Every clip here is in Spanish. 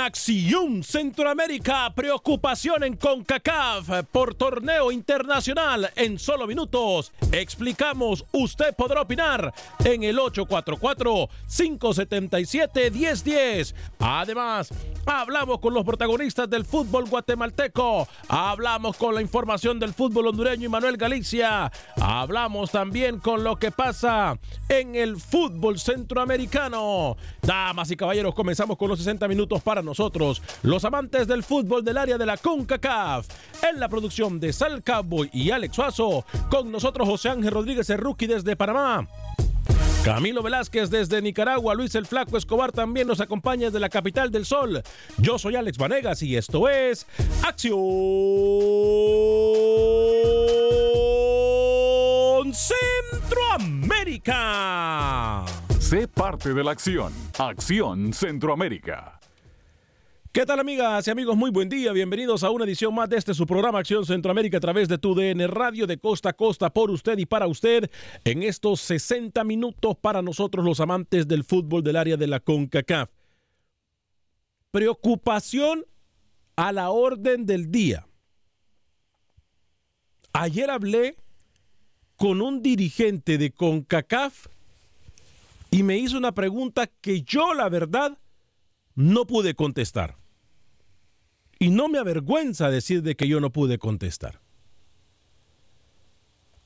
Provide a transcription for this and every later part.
Acción Centroamérica, preocupación en CONCACAF por torneo internacional en solo minutos. Explicamos, usted podrá opinar en el 844-577-1010. Además, hablamos con los protagonistas del fútbol guatemalteco, hablamos con la información del fútbol hondureño y Manuel Galicia, hablamos también con lo que pasa en el fútbol centroamericano. Damas y caballeros, comenzamos con los 60 minutos para nosotros, los amantes del fútbol del área de la CONCACAF. En la producción de Sal Cowboy y Alex Suazo, con nosotros José Ángel Rodríguez, rookie desde Panamá. Camilo Velázquez desde Nicaragua, Luis el Flaco Escobar también nos acompaña desde la capital del sol. Yo soy Alex Vanegas y esto es Acción Centroamérica. Sé parte de la acción. Acción Centroamérica. ¿Qué tal amigas y amigos? Muy buen día. Bienvenidos a una edición más de este su programa Acción Centroamérica a través de tu DN Radio de costa a costa por usted y para usted en estos 60 minutos para nosotros los amantes del fútbol del área de la CONCACAF. Preocupación a la orden del día. Ayer hablé con un dirigente de CONCACAF y me hizo una pregunta que yo la verdad no pude contestar. Y no me avergüenza decir de que yo no pude contestar.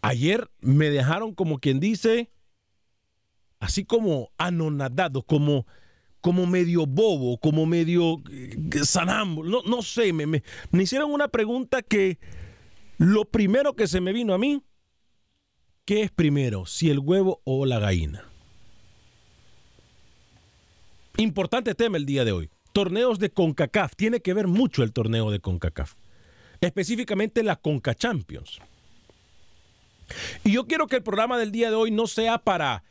Ayer me dejaron como quien dice, así como anonadado, como, como medio bobo, como medio sanámbulo, no, no sé, me, me, me hicieron una pregunta que lo primero que se me vino a mí, ¿qué es primero, si el huevo o la gallina? Importante tema el día de hoy. Torneos de CONCACAF. Tiene que ver mucho el torneo de CONCACAF. Específicamente la CONCA Champions. Y yo quiero que el programa del día de hoy no sea para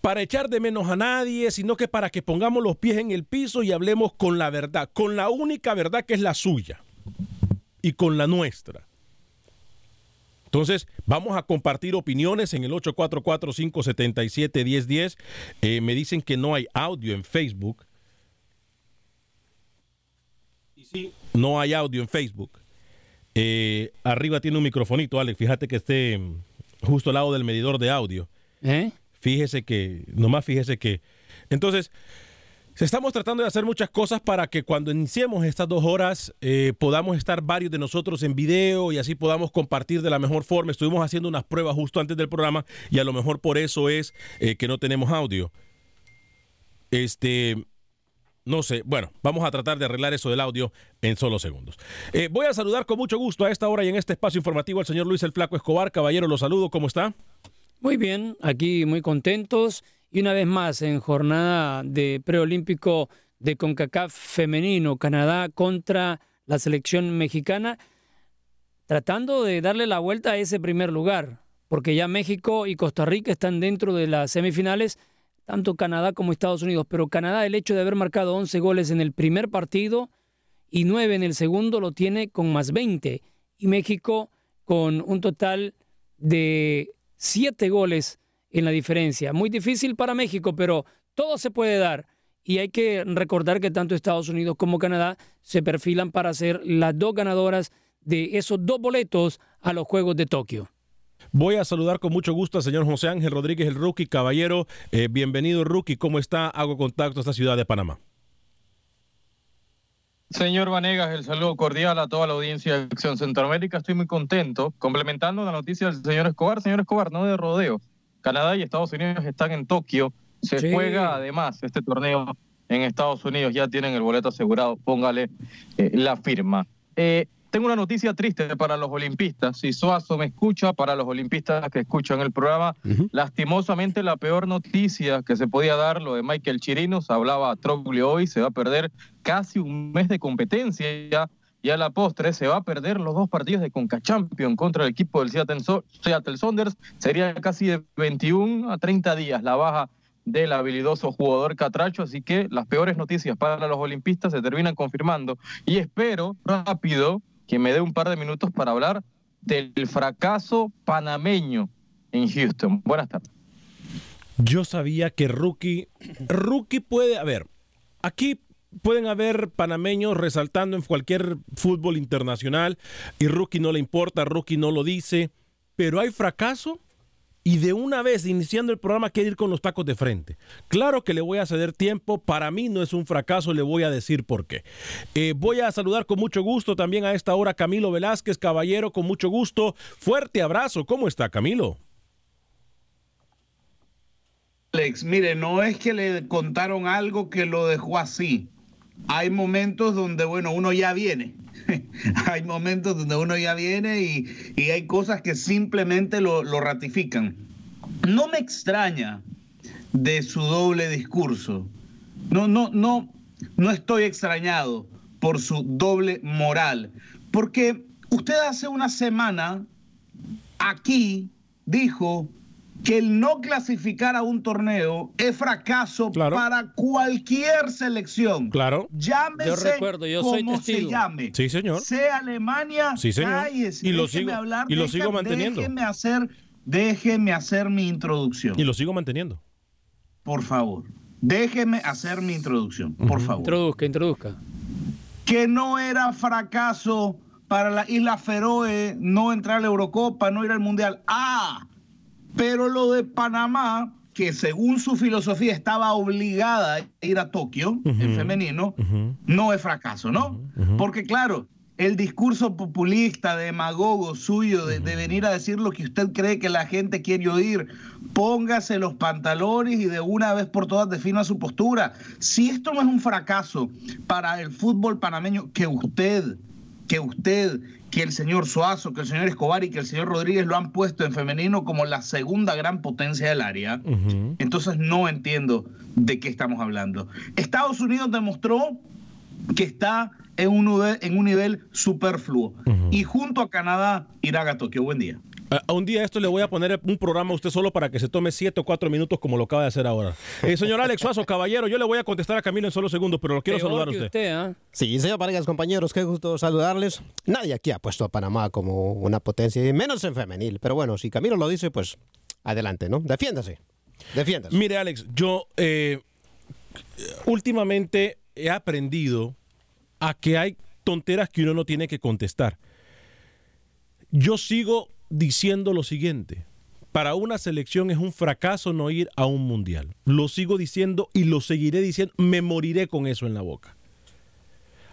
para echar de menos a nadie, sino que para que pongamos los pies en el piso y hablemos con la verdad, con la única verdad que es la suya y con la nuestra. Entonces, vamos a compartir opiniones en el 844-577-1010. Eh, me dicen que no hay audio en Facebook. No hay audio en Facebook. Eh, arriba tiene un microfonito, Alex. Fíjate que esté mm, justo al lado del medidor de audio. ¿Eh? Fíjese que, nomás fíjese que. Entonces, estamos tratando de hacer muchas cosas para que cuando iniciemos estas dos horas eh, podamos estar varios de nosotros en video y así podamos compartir de la mejor forma. Estuvimos haciendo unas pruebas justo antes del programa y a lo mejor por eso es eh, que no tenemos audio. Este, no sé, bueno, vamos a tratar de arreglar eso del audio en solo segundos. Eh, voy a saludar con mucho gusto a esta hora y en este espacio informativo al señor Luis el Flaco Escobar. Caballero, lo saludo, ¿cómo está? Muy bien, aquí muy contentos y una vez más en jornada de preolímpico de CONCACAF femenino, Canadá contra la selección mexicana, tratando de darle la vuelta a ese primer lugar, porque ya México y Costa Rica están dentro de las semifinales, tanto Canadá como Estados Unidos, pero Canadá el hecho de haber marcado 11 goles en el primer partido y 9 en el segundo lo tiene con más 20 y México con un total de 7 goles en la diferencia. Muy difícil para México, pero todo se puede dar. Y hay que recordar que tanto Estados Unidos como Canadá se perfilan para ser las dos ganadoras de esos dos boletos a los Juegos de Tokio. Voy a saludar con mucho gusto al señor José Ángel Rodríguez, el rookie, caballero. Eh, bienvenido, rookie. ¿Cómo está? Hago contacto a esta ciudad de Panamá. Señor Vanegas, el saludo cordial a toda la audiencia de Acción Centroamérica. Estoy muy contento. Complementando la noticia del señor Escobar, señor Escobar, no de rodeo. Canadá y Estados Unidos están en Tokio. Se Sí. juega además este torneo en Estados Unidos. Ya tienen el boleto asegurado. Póngale eh, la firma. Eh, tengo una noticia triste para los olimpistas. Si Suazo me escucha, para los olimpistas que escuchan el programa, lastimosamente la peor noticia que se podía dar, lo de Michael Chirinos, hablaba Troglio hoy, se va a perder casi un mes de competencia. Y a la postre se va a perder los dos partidos de Conca Champion contra el equipo del Seattle, So- Seattle Sounders. Sería casi de 21 a 30 días la baja del habilidoso jugador Catracho, así que las peores noticias para los olimpistas se terminan confirmando. Y espero rápido que me dé un par de minutos para hablar del fracaso panameño en Houston. Buenas tardes. Yo sabía que rookie, rookie puede, a ver, aquí pueden haber panameños resaltando en cualquier fútbol internacional y rookie no le importa, rookie no lo dice, pero hay fracaso y de una vez iniciando el programa quiere ir con los tacos de frente. Claro que le voy a ceder tiempo, para mí no es un fracaso, le voy a decir por qué. Eh, voy a saludar con mucho gusto también a esta hora Camilo Velázquez, caballero, con mucho gusto. Fuerte abrazo, ¿cómo está Camilo? Alex, mire, no es que le contaron algo que lo dejó así. Hay momentos donde, bueno, uno ya viene. hay momentos donde uno ya viene y, y hay cosas que simplemente lo, lo ratifican. No me extraña de su doble discurso. No, no, no, no estoy extrañado por su doble moral. Porque usted hace una semana aquí dijo que el no clasificar a un torneo es fracaso para cualquier selección. Claro. Llámese Yo recuerdo, yo soy como se testigo. llame. Sí, señor. Sea Alemania, Sí, señor. cállese, Y lo déjeme sigo- hablar, y lo sigo manteniendo. Déjeme hacer, déjeme hacer mi introducción. Y lo sigo manteniendo. Por favor. Déjeme hacer mi introducción, por favor. Introduzca, introduzca. que no era fracaso para la Isla Feroe no entrar a la Eurocopa, no ir al Mundial. Ah, pero lo de Panamá, que según su filosofía estaba obligada a ir a Tokio en femenino, no es fracaso, ¿no? Porque claro, el discurso populista, demagogo suyo de, de venir a decir lo que usted cree que la gente quiere oír, póngase los pantalones y de una vez por todas defina su postura. Si esto no es un fracaso para el fútbol panameño, que usted, que usted, que el señor Suazo, que el señor Escobar y que el señor Rodríguez lo han puesto en femenino como la segunda gran potencia del área, entonces no entiendo de qué estamos hablando. Estados Unidos demostró que está en un nivel, en un nivel superfluo y junto a Canadá irá a Tokio. Buen día. A, a un día esto le voy a poner un programa a usted solo para que se tome siete o cuatro minutos como lo acaba de hacer ahora. Eh, señor Alex Suazo, caballero, yo le voy a contestar a Camilo en solo segundos, pero lo quiero Peor saludar a que usted. usted, ¿ah? Sí, señor Vargas, compañeros, qué gusto saludarles. Nadie aquí ha puesto a Panamá como una potencia, y menos en femenil. Pero bueno, si Camilo lo dice, pues adelante, ¿no? Defiéndase. Defiéndase. Mire, Alex, yo eh, últimamente he aprendido a que hay tonteras que uno no tiene que contestar. Yo sigo diciendo lo siguiente. Para una selección es un fracaso no ir a un mundial. Lo sigo diciendo y lo seguiré diciendo. Me moriré con eso en la boca.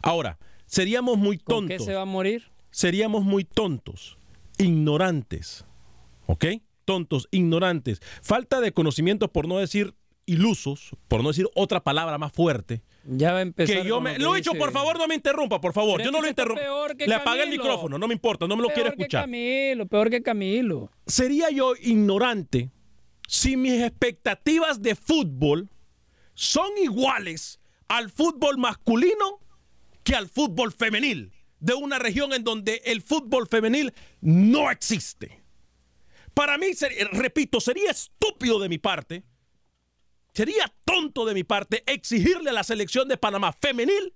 Ahora, seríamos muy tontos. ¿Con qué se va a morir? Seríamos muy tontos, ignorantes. ¿Ok? Tontos, ignorantes. Falta de conocimiento, por no decir ilusos, por no decir otra palabra más fuerte. Ya va a empezar. Que yo me, lo he dicho, por favor, no me interrumpa, por favor. Yo no lo interrumpo. Le apagué el micrófono, no me importa, no me lo quiero escuchar. Peor que Camilo, peor que Camilo. Sería yo ignorante si mis expectativas de fútbol son iguales al fútbol masculino que al fútbol femenil de una región en donde el fútbol femenil no existe. Para mí, repito, sería estúpido de mi parte Sería tonto de mi parte exigirle a la selección de Panamá femenil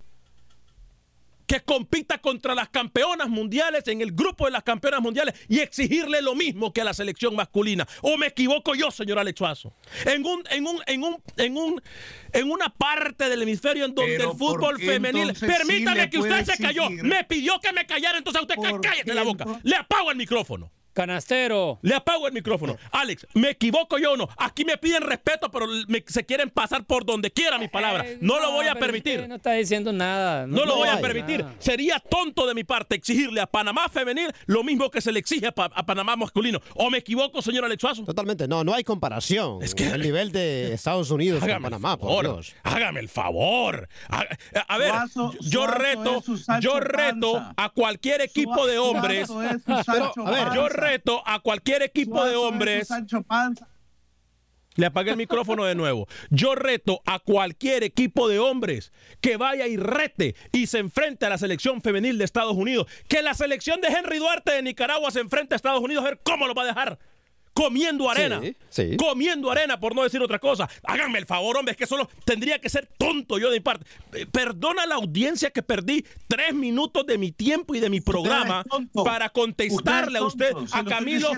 que compita contra las campeonas mundiales en el grupo de las campeonas mundiales y exigirle lo mismo que a la selección masculina. ¿O me equivoco yo, señor Alex Suazo? En un, en un, en un, en un, en una parte del hemisferio en donde el fútbol femenil. Permítame que usted se cayó. Me pidió que me callara, entonces usted cállate la boca. Le apago el micrófono. Canastero. Le apago el micrófono. Alex, ¿me equivoco yo o no? Aquí me piden respeto, pero se quieren pasar por donde quiera mis palabras. Eh, no, lo voy a permitir. No está diciendo nada. No, lo voy a permitir. Sería tonto de mi parte exigirle a Panamá femenil lo mismo que se le exige a, Panamá masculino. ¿O me equivoco, señor Alex Suazo? Totalmente. No, no hay comparación. Es que el nivel de Estados Unidos con Panamá, por Dios. Hágame el favor. A, ver, yo reto, yo reto a cualquier equipo de hombres. Pero, a ver, yo reto reto a cualquier equipo de hombres. Le apagué el micrófono de nuevo. Yo reto a cualquier equipo de hombres que vaya y rete y se enfrente a la selección femenil de Estados Unidos. Que la selección de Henry Duarte de Nicaragua se enfrente a Estados Unidos a ver cómo lo va a dejar comiendo arena. Comiendo arena, por no decir otra cosa. Háganme el favor, hombre, es que solo tendría que ser tonto yo de mi parte. Eh, perdona la audiencia que perdí tres minutos de mi tiempo y de mi programa para contestarle a usted, a Camilo,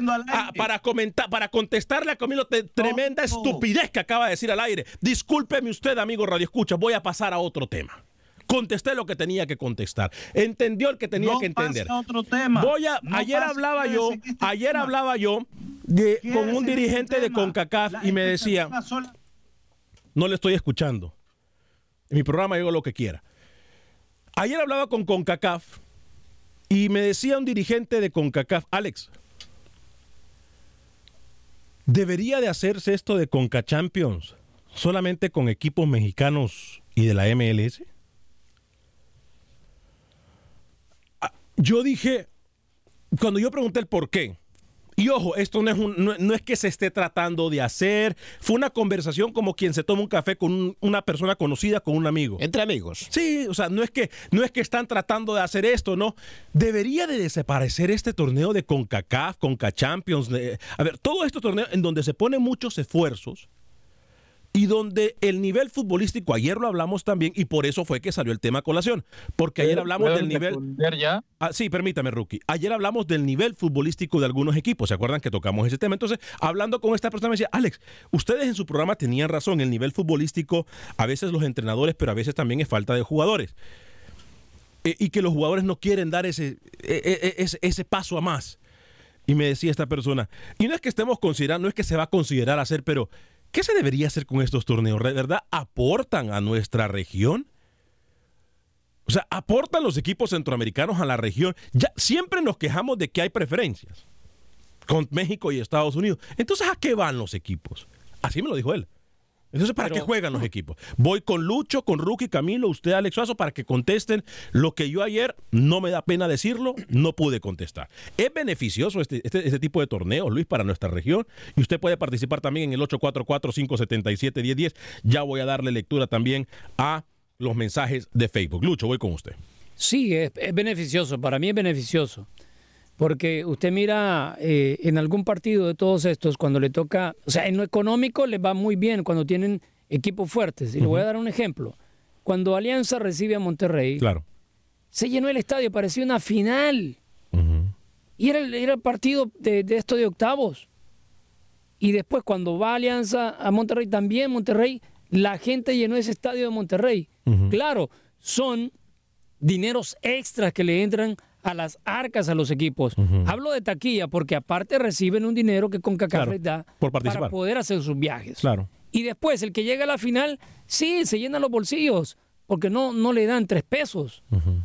para, comentar, para contestarle a Camilo tremenda estupidez que acaba de decir al aire. Discúlpeme usted, amigo Radio Escucha, voy a pasar a otro tema contesté lo que tenía que contestar. Entendió el que tenía que entender. otro tema. Voy a, ayer hablaba yo, ayer hablaba yo de, con un dirigente de CONCACAF y me decía, no le estoy escuchando. En mi programa digo lo que quiera. Ayer hablaba con CONCACAF y me decía un dirigente de CONCACAF, Alex, ¿debería de hacerse esto de CONCACHAMPIONS solamente con equipos mexicanos y de la MLS? Yo dije, cuando yo pregunté el por qué, y ojo, esto no es, no, es que se esté tratando de hacer. Fue una conversación como quien se toma un café con una persona conocida, con un amigo. Entre amigos. Sí, o sea, no es que, no es que están tratando de hacer esto, ¿no? Debería de desaparecer este torneo de CONCACAF, CONCACHAMPIONS. a ver, todo este torneo en donde se ponen muchos esfuerzos y donde el nivel futbolístico, ayer lo hablamos también, y por eso fue que salió el tema colación, porque ayer hablamos del nivel... Ya? Ah, sí, permítame, Rookie. Ayer hablamos del nivel futbolístico de algunos equipos, ¿se acuerdan que tocamos ese tema? Entonces, hablando con esta persona, me decía, Alex, ustedes en su programa tenían razón, el nivel futbolístico, a veces los entrenadores, pero a veces también es falta de jugadores. E, y que los jugadores no quieren dar ese, e, e, ese, ese paso a más. Y me decía esta persona, y no es que estemos considerando, no es que se va a considerar hacer, pero ¿Qué se debería hacer con estos torneos? ¿De verdad aportan a nuestra región? O sea, aportan los equipos centroamericanos a la región. Ya siempre nos quejamos de que hay preferencias con México y Estados Unidos. Entonces, ¿a qué van los equipos? Así me lo dijo él. Entonces, ¿para qué juegan los equipos? Voy con Lucho, con Rookie, Camilo, usted, Alex Suazo, para que contesten lo que yo ayer, no me da pena decirlo, no pude contestar. Es beneficioso este, este, este tipo de torneos, Luis, para nuestra región. Y usted puede participar también en el 844-577-1010. Ya voy a darle lectura también a los mensajes de Facebook. Lucho, voy con usted. Sí, es beneficioso. Para mí es beneficioso. Porque usted mira eh, en algún partido de todos estos, cuando le toca, o sea, en lo económico le va muy bien cuando tienen equipos fuertes. Y le voy a dar un ejemplo. Cuando Alianza recibe a Monterrey, claro. se llenó el estadio, parecía una final. Y era, era el partido de, de esto de octavos. Y después cuando va Alianza a Monterrey, también Monterrey, la gente llenó ese estadio de Monterrey. Claro, son dineros extras que le entran a las arcas a los equipos. Hablo de taquilla porque aparte reciben un dinero que CONCACAF les da por para poder hacer sus viajes. Claro. Y después, el que llega a la final, sí, se llena los bolsillos, porque no, no le dan tres pesos.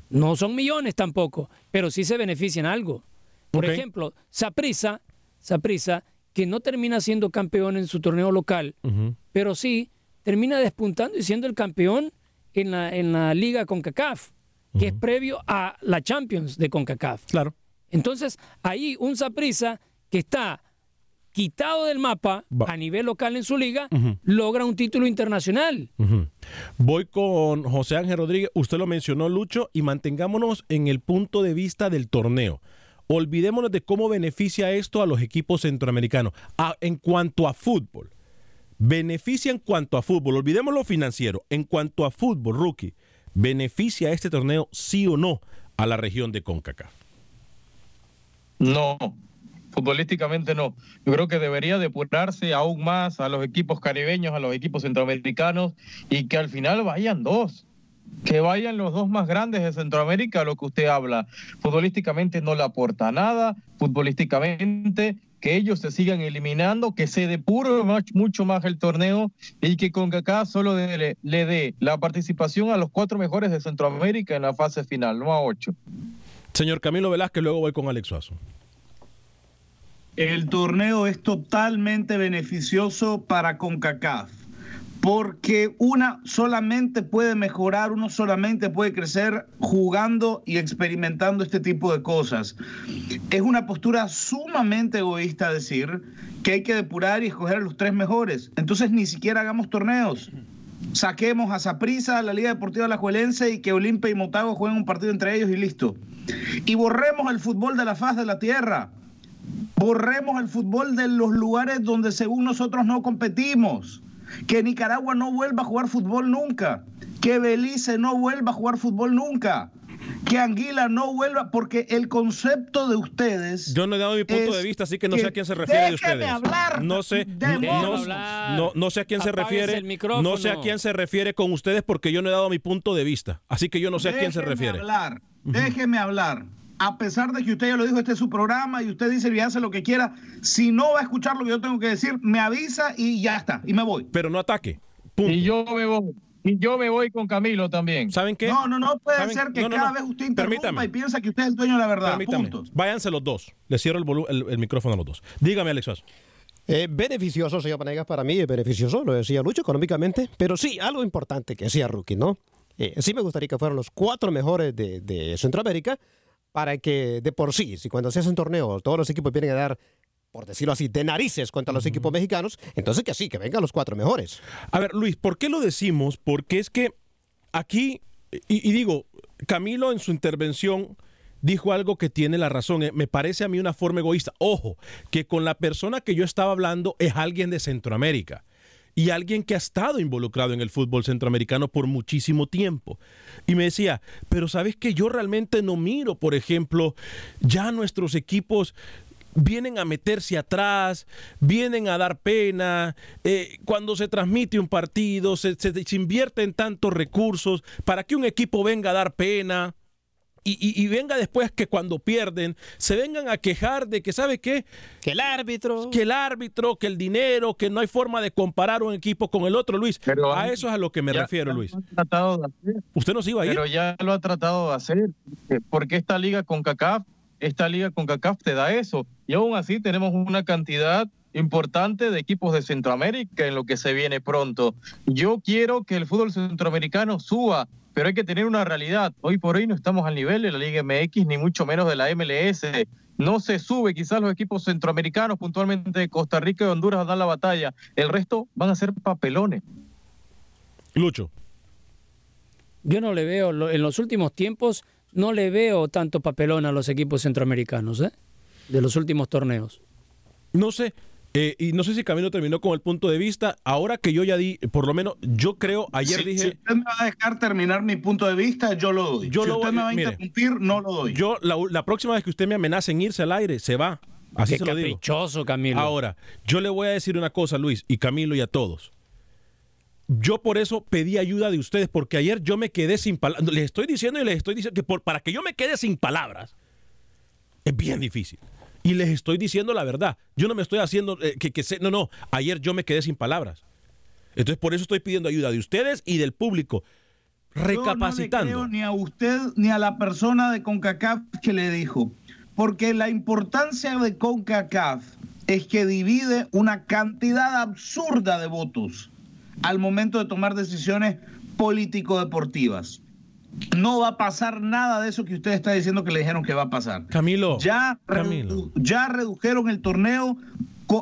No son millones tampoco, pero sí se benefician algo. Por ejemplo, Saprisa, Saprissa, que no termina siendo campeón en su torneo local, pero sí termina despuntando y siendo el campeón en la, en la liga CONCACAF, que es previo a la Champions de CONCACAF. Claro. Entonces, ahí un Saprissa que está quitado del mapa a nivel local en su liga, logra un título internacional. Voy con José Ángel Rodríguez, usted lo mencionó, Lucho, y mantengámonos en el punto de vista del torneo. Olvidémonos de cómo beneficia esto a los equipos centroamericanos. Ah, en cuanto a fútbol, beneficia en cuanto a fútbol, olvidemos lo financiero, en cuanto a fútbol, rookie, beneficia este torneo sí o no a la región de CONCACAF. No, futbolísticamente no. Yo creo que debería depurarse aún más a los equipos caribeños, a los equipos centroamericanos y que al final vayan dos. Que vayan los dos más grandes de Centroamérica, lo que usted habla. Futbolísticamente no le aporta nada, futbolísticamente que ellos se sigan eliminando, que se depure más- mucho más el torneo y que CONCACAF solo de- le dé la participación a los cuatro mejores de Centroamérica en la fase final, no a ocho. Señor Camilo Velázquez, luego voy con Alex Suazo. El torneo es totalmente beneficioso para CONCACAF, porque una solamente puede mejorar, uno solamente puede crecer jugando y experimentando este tipo de cosas. Es una postura sumamente egoísta decir que hay que depurar y escoger a los tres mejores. Entonces ni siquiera hagamos torneos. Saquemos a Saprissa, a la Liga Deportiva Alajuelense y que Olimpia y Motagua jueguen un partido entre ellos y listo. Y borremos el fútbol de la faz de la tierra borremos el fútbol de los lugares donde según nosotros no competimos. Que Nicaragua no vuelva a jugar fútbol nunca. Que Belice no vuelva a jugar fútbol nunca. Que Anguila no vuelva, porque el concepto de ustedes. Yo no he dado mi punto de vista, así que no que- sé a quién se refiere de ustedes. hablar, no sé, no, no- no- sé a quién se refiere. No sé a quién se refiere con ustedes porque yo no he dado mi punto de vista. Así que yo no sé a quién se Déjeme refiere. hablar, déjeme hablar. A pesar de que usted ya lo dijo, este es su programa y usted dice y hace lo que quiera. Si no va a escuchar lo que yo tengo que decir, me avisa y ya está. Y me voy. Pero no ataque. Y yo me voy. Y yo me voy con Camilo también. ¿Saben qué? No, no, no puede ¿Saben? ser que No, no, cada no. vez usted interrumpa Permítame. y piensa que usted es el dueño de la verdad. Permítame. Punto. Váyanse los dos. Les cierro el, volu- el, el micrófono a los dos. Dígame, Alex. Eh, beneficioso, señor Panegas, para mí es beneficioso, lo decía Lucho, económicamente, pero sí, algo importante que decía Rookie, ¿no? Eh, sí me gustaría que fueran los cuatro mejores de, de Centroamérica para que de por sí, si cuando se hacen torneos todos los equipos vienen a dar, por decirlo así, de narices contra los equipos mexicanos, entonces que sí, que vengan los cuatro mejores. A ver, Luis, ¿por qué lo decimos? Porque es que aquí, y, y digo, Camilo en su intervención dijo algo que tiene la razón. eh, Me parece a mí una forma egoísta. Ojo, que con la persona que yo estaba hablando es alguien de Centroamérica y alguien que ha estado involucrado en el fútbol centroamericano por muchísimo tiempo. Y me decía, pero sabes que yo realmente no miro, por ejemplo, ya nuestros equipos vienen a meterse atrás, vienen a dar pena, eh, cuando se transmite un partido, se, se, se invierten tantos recursos para que un equipo venga a dar pena. Y, y- y venga después que cuando pierden se vengan a quejar de que, ¿sabe qué? Que el árbitro. Que el árbitro, que el dinero, que no hay forma de comparar un equipo con el otro, Luis. Pero, a eso es a lo que me ya- refiero, ya Luis. tratado de hacer. ¿Usted nos iba a ir? Pero ya lo ha tratado de hacer, eh, porque esta liga con CACAF, esta liga con CACAF te da eso. Y aún así tenemos una cantidad importante de equipos de Centroamérica en lo que se viene pronto. Yo quiero que el fútbol centroamericano suba, pero hay que tener una realidad. Hoy por hoy no estamos al nivel de la Liga MX, ni mucho menos de la MLS. No se sube, quizás los equipos centroamericanos, puntualmente de Costa Rica y Honduras, dan la batalla. El resto van a ser papelones. Lucho. Yo no le veo, en los últimos tiempos, no le veo tanto papelón a los equipos centroamericanos, ¿eh? De los últimos torneos. No sé. Eh, y no sé si Camilo terminó con el punto de vista. Ahora que yo ya di, por lo menos, yo creo, ayer si, dije. si usted me va a dejar terminar mi punto de vista, yo lo doy. Yo si lo usted voy- me va a mire. interrumpir, no lo doy. Yo, la, la próxima vez que usted me amenace en irse al aire, se va. Así Qué se lo digo. caprichoso, Camilo. Ahora, yo le voy a decir una cosa, Luis, y Camilo y a todos. yo por eso pedí ayuda de ustedes, porque ayer yo me quedé sin palabras. Les estoy diciendo y les estoy diciendo que por, para que yo me quede sin palabras es bien difícil. Y les estoy diciendo la verdad. Yo no me estoy haciendo eh, que, que sé, no, no, ayer yo me quedé sin palabras. Entonces por eso estoy pidiendo ayuda de ustedes y del público. Recapacitando. Yo no le creo ni a usted ni a la persona de CONCACAF que le dijo. Porque la importancia de CONCACAF es que divide una cantidad absurda de votos al momento de tomar decisiones político-deportivas. No va a pasar nada de eso que usted está diciendo que le dijeron que va a pasar. Camilo. Ya, Camilo. ya redujeron el torneo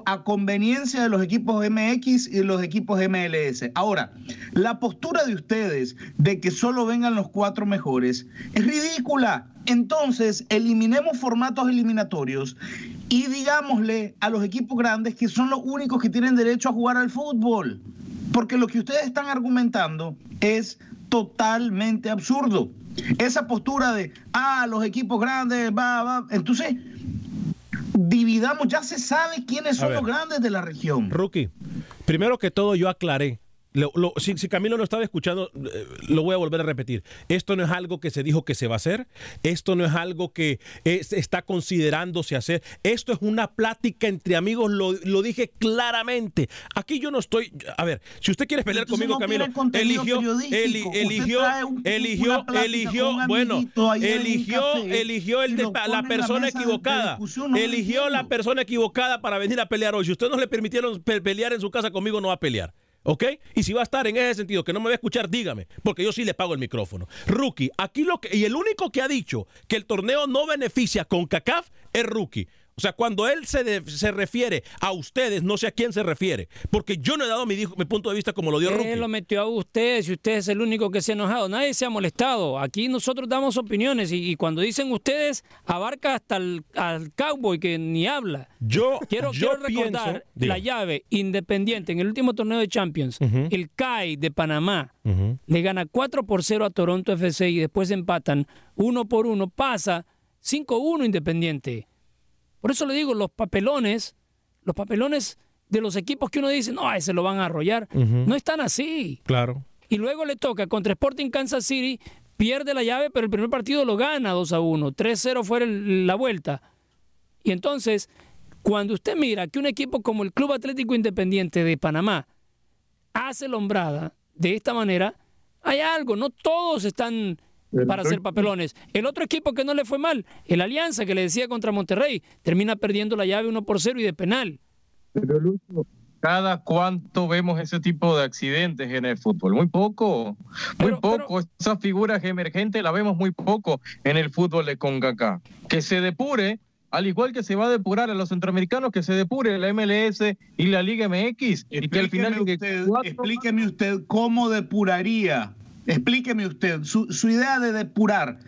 a conveniencia de los equipos MX y los equipos MLS. Ahora, la postura de ustedes de que solo vengan los cuatro mejores es ridícula. Entonces, eliminemos formatos eliminatorios y digámosle a los equipos grandes que son los únicos que tienen derecho a jugar al fútbol. Porque lo que ustedes están argumentando es totalmente absurdo. Esa postura de, ah, los equipos grandes, va, va. Entonces, dividamos, ya se sabe quiénes son los grandes de la región. Rookie, primero que todo yo aclaré si, Camilo no estaba escuchando, eh, lo voy a volver a repetir. Esto no es algo que se dijo que se va a hacer. Esto no es algo que está considerándose hacer. Esto es una plática entre amigos. Lo, dije claramente. Aquí yo no estoy. A ver, si usted quiere pelear conmigo, Camilo, eligió, eligió, eligió, eligió, bueno, eligió, eligió el de, la persona equivocada. Eligió la persona equivocada para venir a pelear hoy. Si usted no le permitieron pelear en su casa conmigo, no va a pelear. ¿Ok? Y si va a estar en ese sentido, que no me va a escuchar, dígame, porque yo sí le pago el micrófono. Rookie, aquí lo que, y el único que ha dicho que el torneo no beneficia con CACAF es Rookie. O sea, cuando él se, se refiere a ustedes, no sé a quién se refiere, porque yo no he dado mi, mi punto de vista como lo dio. Él lo metió a ustedes y usted es el único que se ha enojado. Nadie se ha molestado. Aquí nosotros damos opiniones y, cuando dicen ustedes, abarca hasta el, al cowboy que ni habla. Yo quiero, yo recordar la llave independiente en el último torneo de Champions. El CAI de Panamá le gana 4 por 0 a Toronto FC y después empatan 1 por 1. Pasa 5-1 Independiente. Por eso le digo, los papelones, los papelones de los equipos que uno dice, no, ese lo van a arrollar, no están así. Claro. Y luego le toca contra Sporting Kansas City, pierde la llave, pero el primer partido lo gana 2 a 1, 3-0 fue la vuelta. Y entonces, cuando usted mira que un equipo como el Club Atlético Independiente de Panamá hace lombrada de esta manera, hay algo, no todos están para hacer papelones. El otro equipo que no le fue mal, el Alianza, que le decía contra Monterrey, termina perdiendo la llave 1 por 0 y de penal. Pero Lucho, ¿cada cuánto vemos ese tipo de accidentes en el fútbol? Muy poco, muy poco. Esas figuras emergentes las vemos muy poco en el fútbol de CONCACAF. Que se depure, al igual que se va a depurar a los centroamericanos, que se depure la MLS y la Liga MX. y que al final... explíqueme usted cómo depuraría Explíqueme usted su, idea de depurar.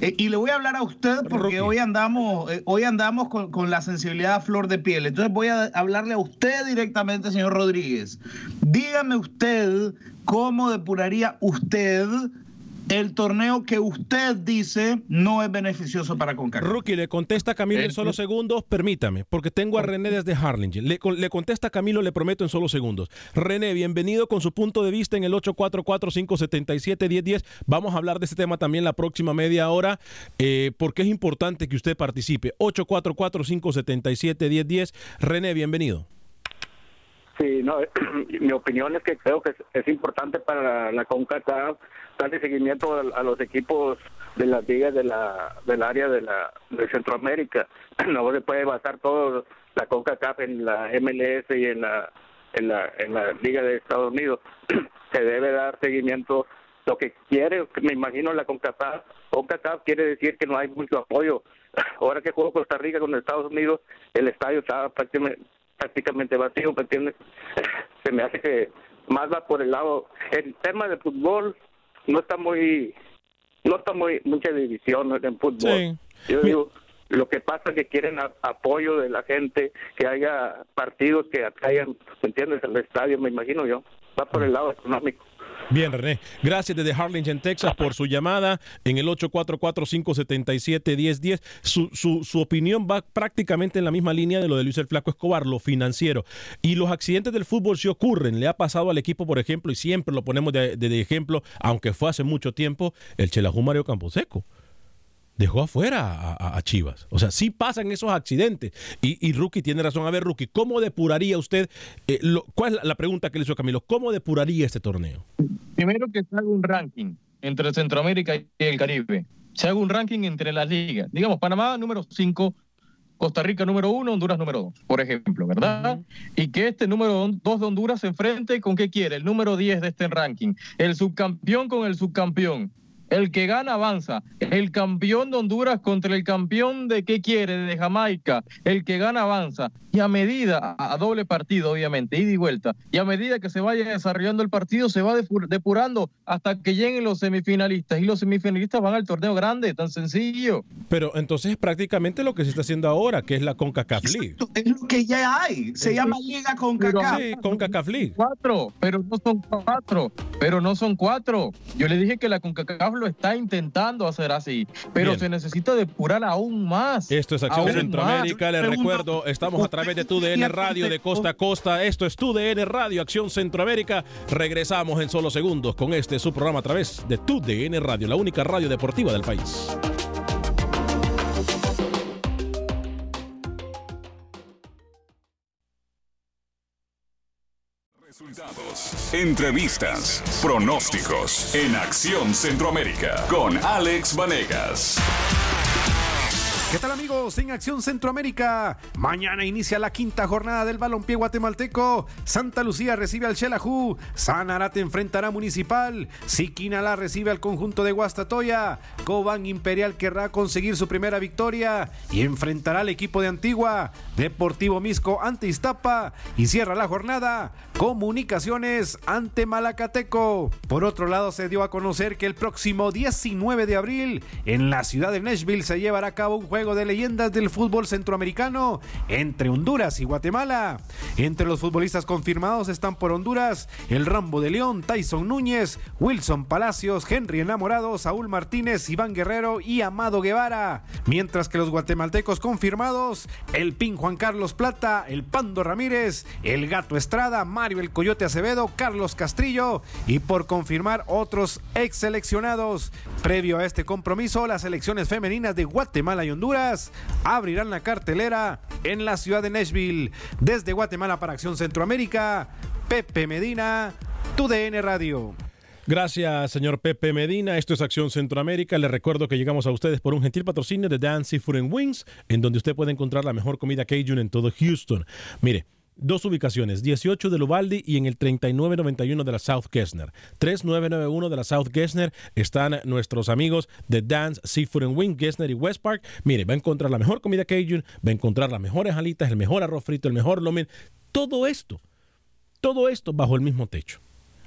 Eh, y le voy a hablar a usted porque hoy andamos, eh, hoy andamos con, la sensibilidad a flor de piel. Entonces voy a hablarle a usted directamente, señor Rodríguez. Dígame usted cómo depuraría usted el torneo que usted dice no es beneficioso para CONCACAF. Rookie, le contesta Camilo en solo segundos, permítame, porque tengo a René desde Harlingen. Le, le, contesta Camilo, le prometo en solo segundos. René, bienvenido con su punto de vista en el 844-577-1010. Vamos a hablar de este tema también la próxima media hora, eh, porque es importante que usted participe. 844-577-1010. René, bienvenido. Sí, no, mi opinión es que creo que es, importante para la CONCACAF darle seguimiento a, los equipos de las ligas de la, del área de, la, de Centroamérica. No se puede basar todo la CONCACAF en la MLS y en la, en la, en la Liga de Estados Unidos. se debe dar seguimiento lo que quiere, me imagino la CONCACAF, CONCACAF quiere decir que no hay mucho apoyo. Ahora que juego Costa Rica con Estados Unidos, el estadio está prácticamente, vacío, ¿me entiendes? Se me hace que más va por el lado, el tema de fútbol no está muy, no está muy, mucha división en fútbol. Yo digo, lo que pasa es que quieren apoyo de la gente, que haya partidos que atraigan, ¿me entiendes?, al estadio, me imagino yo. va por el lado económico. Bien, René. Gracias desde Harlingen, Texas, por su llamada en el 844-577-1010. Su, su, su opinión va prácticamente en la misma línea de lo de Luis el Flaco Escobar, lo financiero. Y los accidentes del fútbol sí ocurren. Le ha pasado al equipo, por ejemplo, y siempre lo ponemos de, de- ejemplo, aunque fue hace mucho tiempo, el Chelajú Mario Camposeco dejó afuera a, Chivas. O sea, sí pasan esos accidentes. Y, y Rookie tiene razón. A ver, Rookie, ¿cómo depuraría usted? eh, ¿Cuál es la pregunta que le hizo Camilo? ¿Cómo depuraría este torneo? Primero que se haga un ranking entre Centroamérica y el Caribe. Se haga un ranking entre las ligas. Digamos, Panamá número 5, Costa Rica número 1, Honduras número 2, por ejemplo, ¿verdad? Y que este número 2 de Honduras se enfrente con qué quiere, el número 10 de este ranking. El subcampeón con el subcampeón. El que gana avanza. El campeón de Honduras contra el campeón de qué quiere, de Jamaica. El que gana avanza. Y a medida, a doble partido, obviamente, ida y vuelta. Y a medida que se vaya desarrollando el partido, se va depu- depurando hasta que lleguen los semifinalistas. Y los semifinalistas van al torneo grande, tan sencillo. Pero entonces es prácticamente lo que se está haciendo ahora, que es la CONCACAF League. Es lo que ya hay. Se llama Liga con Cacao. Sí, CONCACAF League. Cuatro, pero no son cuatro, pero no son cuatro. Yo le dije que la CONCACAF lo está intentando hacer así, pero Bien. se necesita depurar aún más. Esto es Acción Centroamérica, más. les recuerdo, estamos a través de TUDN Radio de costa a costa. Esto es TUDN Radio Acción Centroamérica. Regresamos en solo segundos con este su programa a través de TUDN Radio, la única radio deportiva del país. Entrevistas, pronósticos en Acción Centroamérica con Alex Vanegas. ¿Qué tal amigos? En Acción Centroamérica, mañana inicia la quinta jornada del balompié guatemalteco. Santa Lucía recibe al Xelajú, Sanarate enfrentará a Municipal, Siquinalá recibe al conjunto de Guastatoya, Cobán Imperial querrá conseguir su primera victoria y enfrentará al equipo de Antigua, Deportivo Misco ante Iztapa y cierra la jornada Comunicaciones ante Malacateco. Por otro lado, se dio a conocer que el próximo 19 de abril en la ciudad de Nashville se llevará a cabo un juego de leyendas del fútbol centroamericano entre Honduras y Guatemala. Entre los futbolistas confirmados están por Honduras el Rambo de León, Tyson Núñez, Wilson Palacios, Henry Enamorado, Saúl Martínez, Iván Guerrero y Amado Guevara. Mientras que los guatemaltecos confirmados, el Pin Juan Carlos Plata, el Pando Ramírez, el Gato Estrada, Mario el Coyote Acevedo, Carlos Castrillo y por confirmar otros ex seleccionados. Previo a este compromiso, las selecciones femeninas de Guatemala y Honduras abrirán la cartelera en la ciudad de Nashville. Desde Guatemala para Acción Centroamérica, Pepe Medina, TUDN Radio. Gracias, señor Pepe Medina. Esto es Acción Centroamérica. Les recuerdo que llegamos a ustedes por un gentil patrocinio de Dan Seafood Wings, en donde usted puede encontrar la mejor comida Cajun en todo Houston. Mire, dos ubicaciones, 18 de Luvaldi y en el 3991 de la South Gessner. 3991 de la South Gessner están nuestros amigos de Dan's Seafood and Wings, Gessner y West Park. Mire, va a encontrar la mejor comida Cajun, va a encontrar las mejores alitas, el mejor arroz frito, el mejor lomen. Todo esto, todo esto bajo el mismo techo.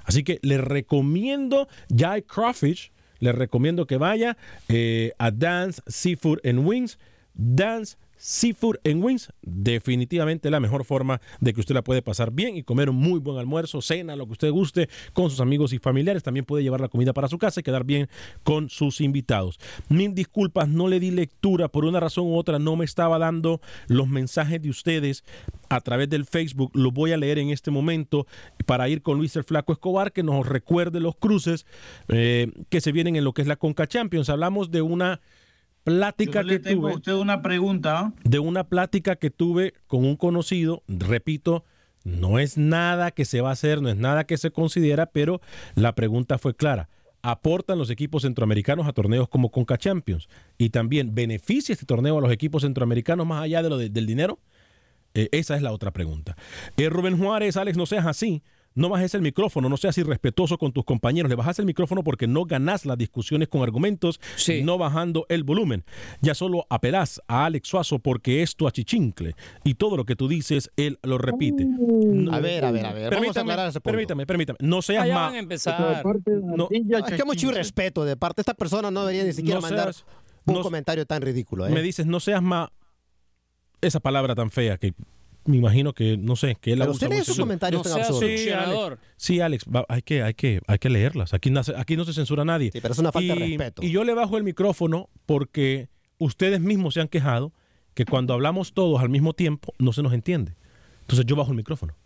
Así que le recomiendo, ya crawfish, le recomiendo que vaya eh, a Dance Seafood and Wings. Dance Seafood and Wings, definitivamente la mejor forma de que usted la puede pasar bien y comer un muy buen almuerzo, cena, lo que usted guste con sus amigos y familiares. También puede llevar la comida para su casa y quedar bien con sus invitados. Mil disculpas, no le di lectura por una razón u otra, no me estaba dando los mensajes de ustedes a través del Facebook. Lo voy a leer en este momento para ir con Luis el Flaco Escobar, que nos recuerde los cruces eh, que se vienen en lo que es la Conca Champions. Hablamos de una plática Yo le que tengo tuve usted una pregunta. de una plática que tuve con un conocido, repito, no es nada que se va a hacer, no es nada que se considera, pero la pregunta fue clara. ¿Aportan los equipos centroamericanos a torneos como Conca Champions? Y también, ¿beneficia este torneo a los equipos centroamericanos más allá de lo de- del dinero? Eh, esa es la otra pregunta. Eh, Rubén Juárez, Alex, no seas así. No bajes el micrófono, no seas irrespetuoso con tus compañeros. Le bajas el micrófono porque no ganas las discusiones con argumentos, no bajando el volumen. Ya solo apelás a Alex Suazo porque es tu achichincle y todo lo que tú dices, él lo repite. No- A ver, a ver, a ver. Vamos a Permítame, aclarar ese punto. permítame, permítame. No seas más. van a empezar. No, Es que mucho irrespeto de parte. Esta persona no debería ni siquiera No mandar seas- un no- comentario tan ridículo. ¿eh? me dices, no seas más. Esa palabra tan fea que me imagino que, no sé, que él Pero usted lee sus comentarios No tan absurdos. Sí, Alex, succionador. sí, Alex, va- hay, que, hay, que, hay que leerlas. Aquí, no se- aquí no se censura a nadie. Sí, pero es una falta de y, respeto. y yo le bajo el micrófono porque ustedes mismos se han quejado que cuando hablamos todos al mismo tiempo no se nos entiende. Entonces yo bajo el micrófono.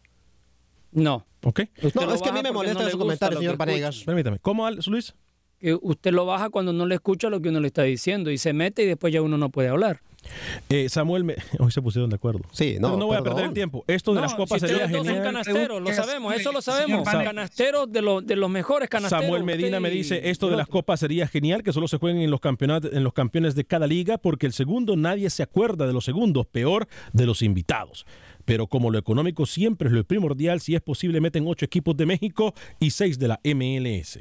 No. ¿Ok? Usted No, es que a mí me molesta no su comentario, señor. Vanegas. Permítame. ¿Cómo, Luis? Que usted lo baja cuando no le escucha lo que uno le está diciendo y se mete y después ya uno no puede hablar. Eh, Samuel, me- hoy se pusieron de acuerdo. Sí, no, no voy a perder el tiempo. Esto de No, las copas si sería dos son genial. canasteros, lo sabemos, eso lo sabemos. Canasteros de, los de los mejores canasteros. Samuel Medina usted me dice, esto de las copas sería genial, que solo se jueguen en los campeonatos, en los campeones de cada liga, porque el segundo nadie se acuerda de los segundos, peor de los invitados. Pero como lo económico siempre es lo primordial, si es posible meten ocho equipos de México y seis de la MLS.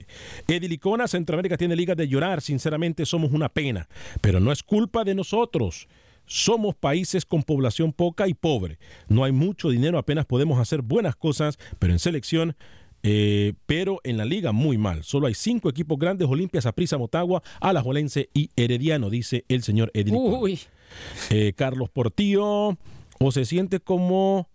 Eddie Licona, Centroamérica tiene ligas de llorar, sinceramente somos una pena, pero no es culpa de nosotros. Somos países con población poca y pobre. No hay mucho dinero, apenas podemos hacer buenas cosas, pero en selección eh, pero en la liga muy mal. Solo hay cinco equipos grandes, Olimpia, Saprissa, Motagua, Alajuelense y Herediano, dice el señor. Uy, Eh, Carlos Portillo, o se siente como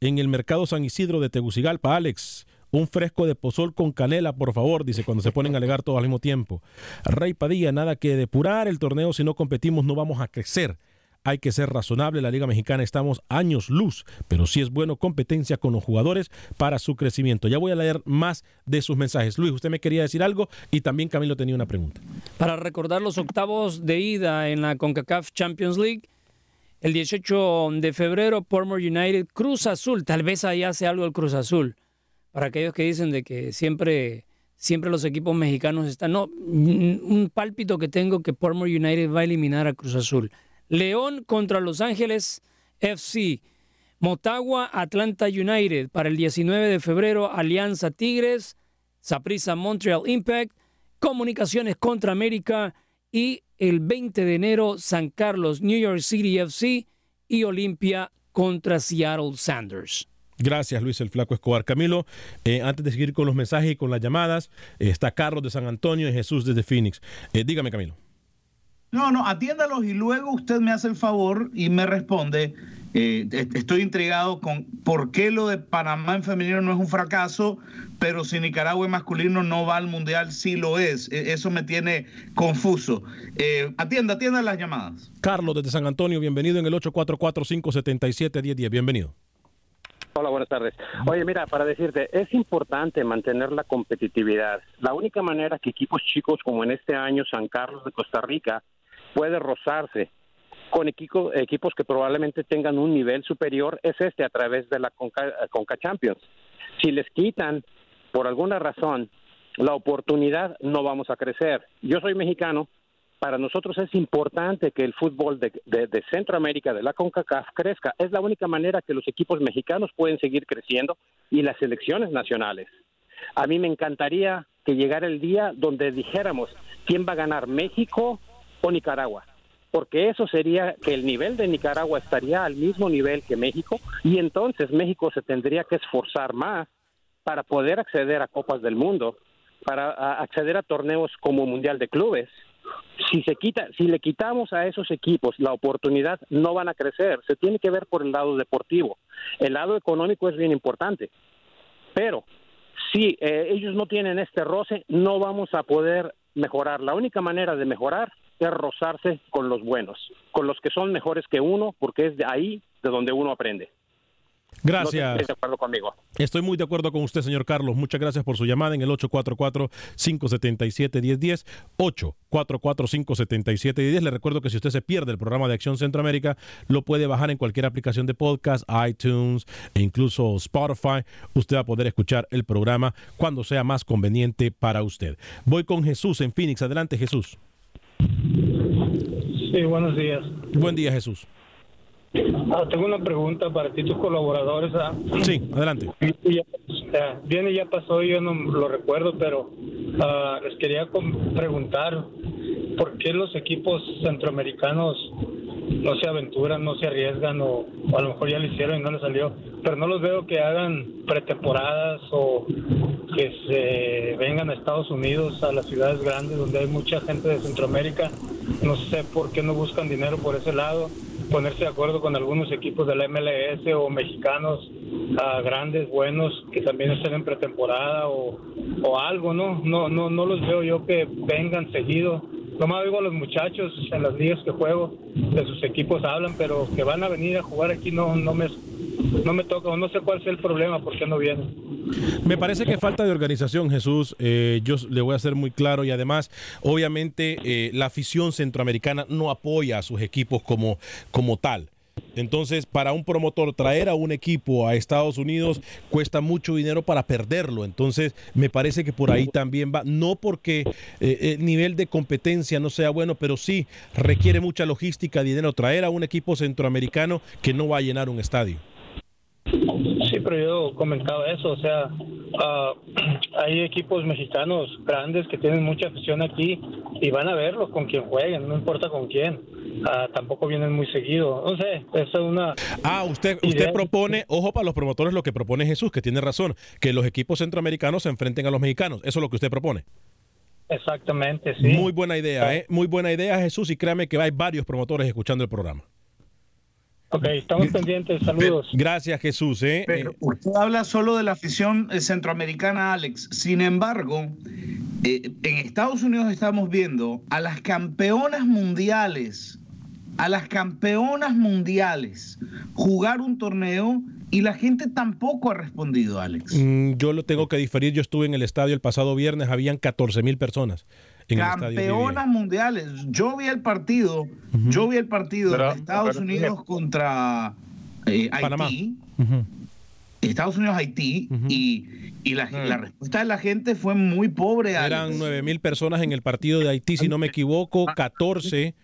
en el mercado San Isidro de Tegucigalpa, Alex. Un fresco de pozol con canela, por favor, dice cuando se ponen a alegar todos al mismo tiempo. Rey Padilla, nada que depurar el torneo, si no competimos no vamos a crecer. Hay que ser razonable, la Liga Mexicana estamos años luz, pero sí es bueno competencia con los jugadores para su crecimiento. Ya voy a leer más de sus mensajes. Luis, usted me quería decir algo y también Camilo tenía una pregunta. para recordar los octavos de ida en la CONCACAF Champions League. El 18 de febrero, Portmore United, Cruz Azul. Tal vez ahí hace algo el Cruz Azul. Para aquellos que dicen de que siempre, siempre los equipos mexicanos están. No, mm, un pálpito que tengo que Portmore United va a eliminar a Cruz Azul. León contra Los Ángeles FC. Motagua Atlanta United. Para el 19 de febrero, Alianza Tigres. Saprissa Montreal Impact. Comunicaciones contra América y el 20 de enero San Carlos New York City FC y Olimpia contra Seattle Sanders. Gracias, Luis el Flaco Escobar. Camilo, eh, antes de seguir con los mensajes y con las llamadas, eh, está Carlos de San Antonio y Jesús desde Phoenix. Eh, dígame, Camilo. No, no, atiéndalos y luego usted me hace el favor y me responde. Eh, est- estoy intrigado con por qué lo de Panamá en femenino no es un fracaso, pero si Nicaragua en masculino no va al mundial, sí lo es. E- Eso me tiene confuso. Eh, atienda, atienda las llamadas. Carlos desde San Antonio, bienvenido en el 844-577-1010. Bienvenido. Hola, buenas tardes. Oye, mira, para decirte, es importante mantener la competitividad. La única manera que equipos chicos como en este año San Carlos de Costa Rica puede rozarse con equipo- equipos que probablemente tengan un nivel superior es este a través de la Conca, Conca Champions. Si les quitan por alguna razón la oportunidad, no vamos a crecer. Yo soy mexicano, para nosotros es importante que el fútbol de, de- de Centroamérica, de la CONCACAF, crezca. Es la única manera que los equipos mexicanos pueden seguir creciendo y las selecciones nacionales. A mí me encantaría que llegara el día donde dijéramos quién va a ganar, México o Nicaragua. Porque eso sería que el nivel de Nicaragua estaría al mismo nivel que México y entonces México se tendría que esforzar más para poder acceder a Copas del Mundo, para acceder a torneos como Mundial de Clubes. Si se quita, si le quitamos a esos equipos la oportunidad, no van a crecer. Se tiene que ver por el lado deportivo. El lado económico es bien importante, pero si eh, ellos no tienen este roce, no vamos a poder mejorar. La única manera de mejorar es rozarse con los buenos, con los que son mejores que uno, porque es de ahí de donde uno aprende. No Gracias. estáis de acuerdo conmigo. Estoy muy de acuerdo con usted, señor Carlos. Muchas gracias por su llamada en el 844-577-1010. 844-577-1010. Le recuerdo que si usted se pierde el programa de Acción Centroamérica, lo puede bajar en cualquier aplicación de podcast, iTunes e incluso Spotify. Usted va a poder escuchar el programa cuando sea más conveniente para usted. Voy con Jesús en Phoenix. Adelante, Jesús. Sí, buenos días. Buen día, Jesús. Ah, tengo una pregunta para ti, tus colaboradores. ah. Sí, adelante. Viene ya pasó, yo no lo recuerdo, pero ah, les quería preguntar por qué los equipos centroamericanos no se aventuran, no se arriesgan, o, a lo mejor ya lo hicieron y no les salió, pero no los veo que hagan pretemporadas o que se vengan a Estados Unidos, a las ciudades grandes donde hay mucha gente de Centroamérica. No sé por qué no buscan dinero por ese lado ponerse de acuerdo con algunos equipos de la MLS o mexicanos grandes, buenos, que también estén en pretemporada o, o algo, ¿no? No, no, no los veo yo que vengan seguido. Nomás digo a los muchachos en las ligas que juego, de sus equipos hablan, pero que van a venir a jugar aquí no, no me no me toca, no sé cuál sea el problema, por qué no vienen. Me parece que falta de organización, Jesús. Eh, yo le voy a ser muy claro y además, obviamente, eh, la afición centroamericana no apoya a sus equipos como, como tal. Entonces, para un promotor traer a un equipo a Estados Unidos cuesta mucho dinero para perderlo. Entonces, me parece que por ahí también va, no porque eh, el nivel de competencia no sea bueno, pero sí requiere mucha logística, dinero, traer a un equipo centroamericano que no va a llenar un estadio. Sí, pero yo comentaba eso, o sea, ah, hay equipos mexicanos grandes que tienen mucha afición aquí y van a verlos con quien jueguen, no importa con quién. Ah, tampoco vienen muy seguido. No sé, eso es una... Ah, usted, usted propone, ojo para los promotores, lo que propone Jesús, que tiene razón, que los equipos centroamericanos se enfrenten a los mexicanos. Eso es lo que usted propone. Exactamente, sí. Muy buena idea, ¿eh? Muy buena idea, Jesús, y créame que hay varios promotores escuchando el programa. Ok, estamos pendientes. Saludos. Gracias, Jesús. ¿eh? Pero usted habla solo de la afición eh, centroamericana, Alex. Sin embargo, eh, en Estados Unidos estamos viendo a las campeonas mundiales, a las campeonas mundiales jugar un torneo y la gente tampoco ha respondido, Alex. Mm, yo lo tengo que diferir. Yo estuve en el estadio el pasado viernes, habían 14 mil personas. En campeonas mundiales. Yo vi el partido, yo vi el partido de Estados Unidos contra eh, Haití. Estados Unidos, Haití, y, y la, la, respuesta de la gente fue muy pobre. Eran 9 mil personas en el partido de Haití, si no me equivoco, 14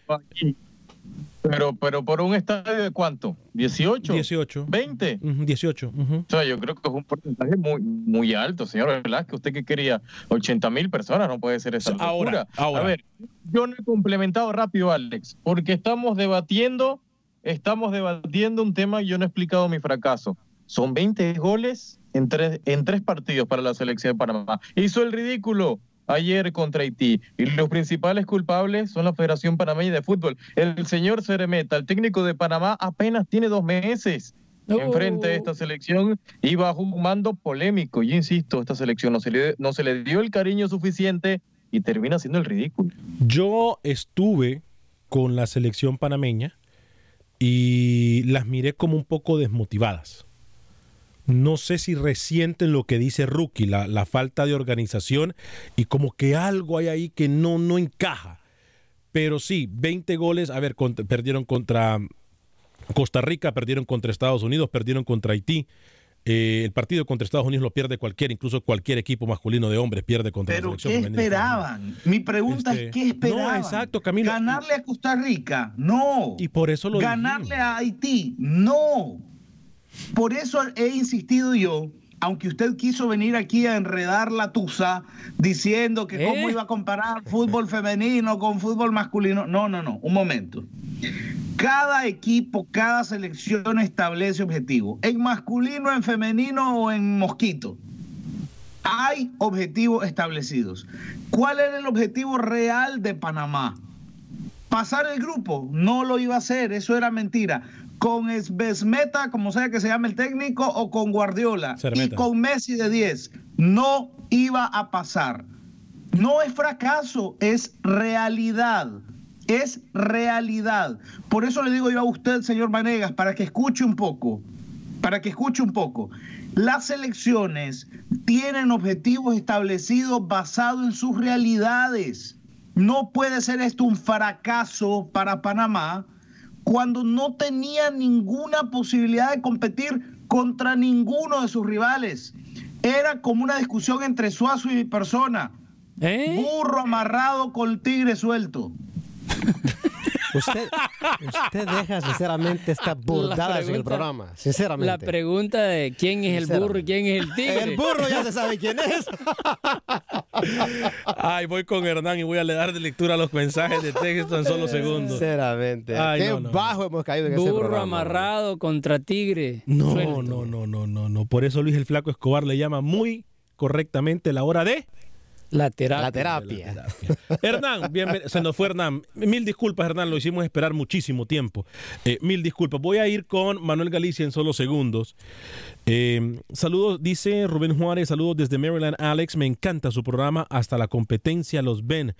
pero, pero por un estadio de cuánto? ¿18? 18. ¿20? 18. O sea, yo creo que es un porcentaje muy, muy alto, señor que ¿Usted que quería 80 mil personas, no puede ser esa ahora, Ahora. A ver, yo no he complementado rápido, Alex, porque estamos debatiendo, estamos debatiendo un tema y yo no he explicado mi fracaso. Son 20 goles en tres, en tres partidos para la selección de Panamá. Hizo el ridículo ayer contra Haití. Y los principales culpables son la Federación Panameña de Fútbol. El señor Ceremeta, el técnico de Panamá, apenas tiene dos meses. Enfrente de esta selección y bajo un mando polémico. Yo insisto, esta selección no se, le, no se le dio el cariño suficiente y termina siendo el ridículo. Yo estuve con la selección panameña y las miré como un poco desmotivadas no sé si resienten lo que dice Rookie, la, falta de organización y como que algo hay ahí que no, no encaja. Pero sí, 20 goles, a ver, perdieron contra Costa Rica, perdieron contra Estados Unidos, perdieron contra Haití. Eh, el partido contra Estados Unidos lo pierde cualquier, incluso cualquier equipo masculino de hombres pierde contra la selección ¿qué esperaban? Mi pregunta es este, ¿qué esperaban? No, exacto, Camilo. Ganarle a Costa Rica, no. Y por eso lo Ganarle a Haití, no. Por eso he insistido yo, aunque usted quiso venir aquí a enredar la tusa diciendo que cómo ¿Eh? iba a comparar fútbol femenino con fútbol masculino. No, no, no, un momento. Cada equipo, cada selección establece objetivos. En masculino, en femenino o en mosquito. Hay objetivos establecidos. ¿Cuál era el objetivo real de Panamá? Pasar el grupo. No lo iba a hacer, eso era mentira con Esbesmeta, como sea que se llame el técnico, o con Guardiola, y con Messi de 10. No iba a pasar. No es fracaso, es realidad. Es realidad. Por eso le digo yo a usted, señor Manegas, para que escuche un poco, para que escuche un poco. Las elecciones tienen objetivos establecidos basados en sus realidades. No puede ser esto un fracaso para Panamá cuando no tenía ninguna posibilidad de competir contra ninguno de sus rivales. Era como una discusión entre Suazo y mi persona. ¿Eh? Burro amarrado con tigre suelto. Usted, usted deja sinceramente estas burdadas en el programa, sinceramente. La pregunta de quién es el burro y quién es el tigre. El burro ya se sabe quién es. Ay, voy con Hernán y voy a dar de lectura los mensajes de texto en solo segundos. Sinceramente. Qué bajo hemos caído en burro ese programa. amarrado contra tigre. No, no, no, no, no, no. Por eso Luis el Flaco Escobar le llama muy correctamente la hora de La terapia. La terapia. Hernán, bienven- se nos fue Hernán. Mil disculpas, Hernán, lo hicimos esperar muchísimo tiempo. Eh, mil disculpas. Voy a ir con Manuel Galicia en solo segundos. Eh, saludos, dice Rubén Juárez, saludos desde Maryland, Alex. Me encanta su programa, hasta la competencia los ven.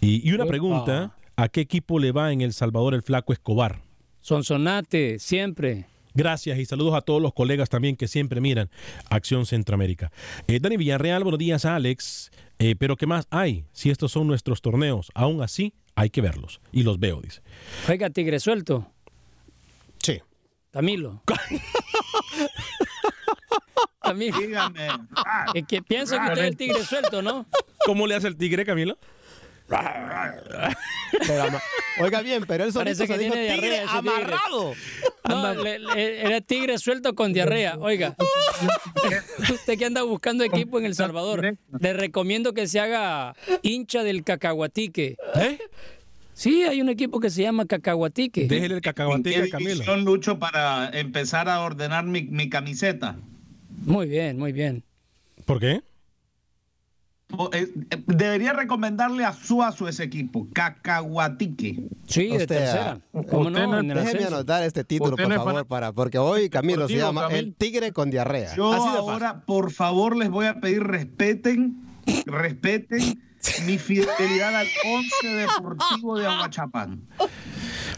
Y, y una pregunta: ¿a qué equipo le va en El Salvador el Flaco Escobar? Sonsonate, siempre. Gracias y saludos a todos los colegas también que siempre miran Acción Centroamérica. Eh, Dani Villarreal, buenos días, Alex. Eh, pero ¿qué más hay? Si estos son nuestros torneos, aún así hay que verlos. Y los veo, dice. Oiga, tigre suelto. Sí. Camilo. Camilo. Dígame. Es que pienso que usted es el tigre suelto, ¿no? ¿Cómo le hace el tigre, Camilo? Pero Oiga bien, pero él solito se que dijo tiene tigre diarrea tigre. amarrado. No, le- le- era tigre suelto con diarrea. Oiga, usted que anda buscando equipo en El Salvador, le recomiendo que se haga hincha del cacahuatique. ¿Eh? Sí, hay un equipo que se llama Cacahuatique. Déjele el ¿En qué cacahuatique a Camilo. lucho para empezar a ordenar mi, mi camiseta? Muy bien, muy bien. ¿Por qué? Eh, eh, Debería recomendarle a Suazo ese equipo, Cacahuatique. Sí, de Usted, tercera. anotar este título, por favor, para, porque hoy Camilo se llama. El Tigre con Diarrea. Yo Así de fácil. ahora, por favor, les voy a pedir respeten, respeten mi fidelidad al 11 Deportivo de Aguachapán.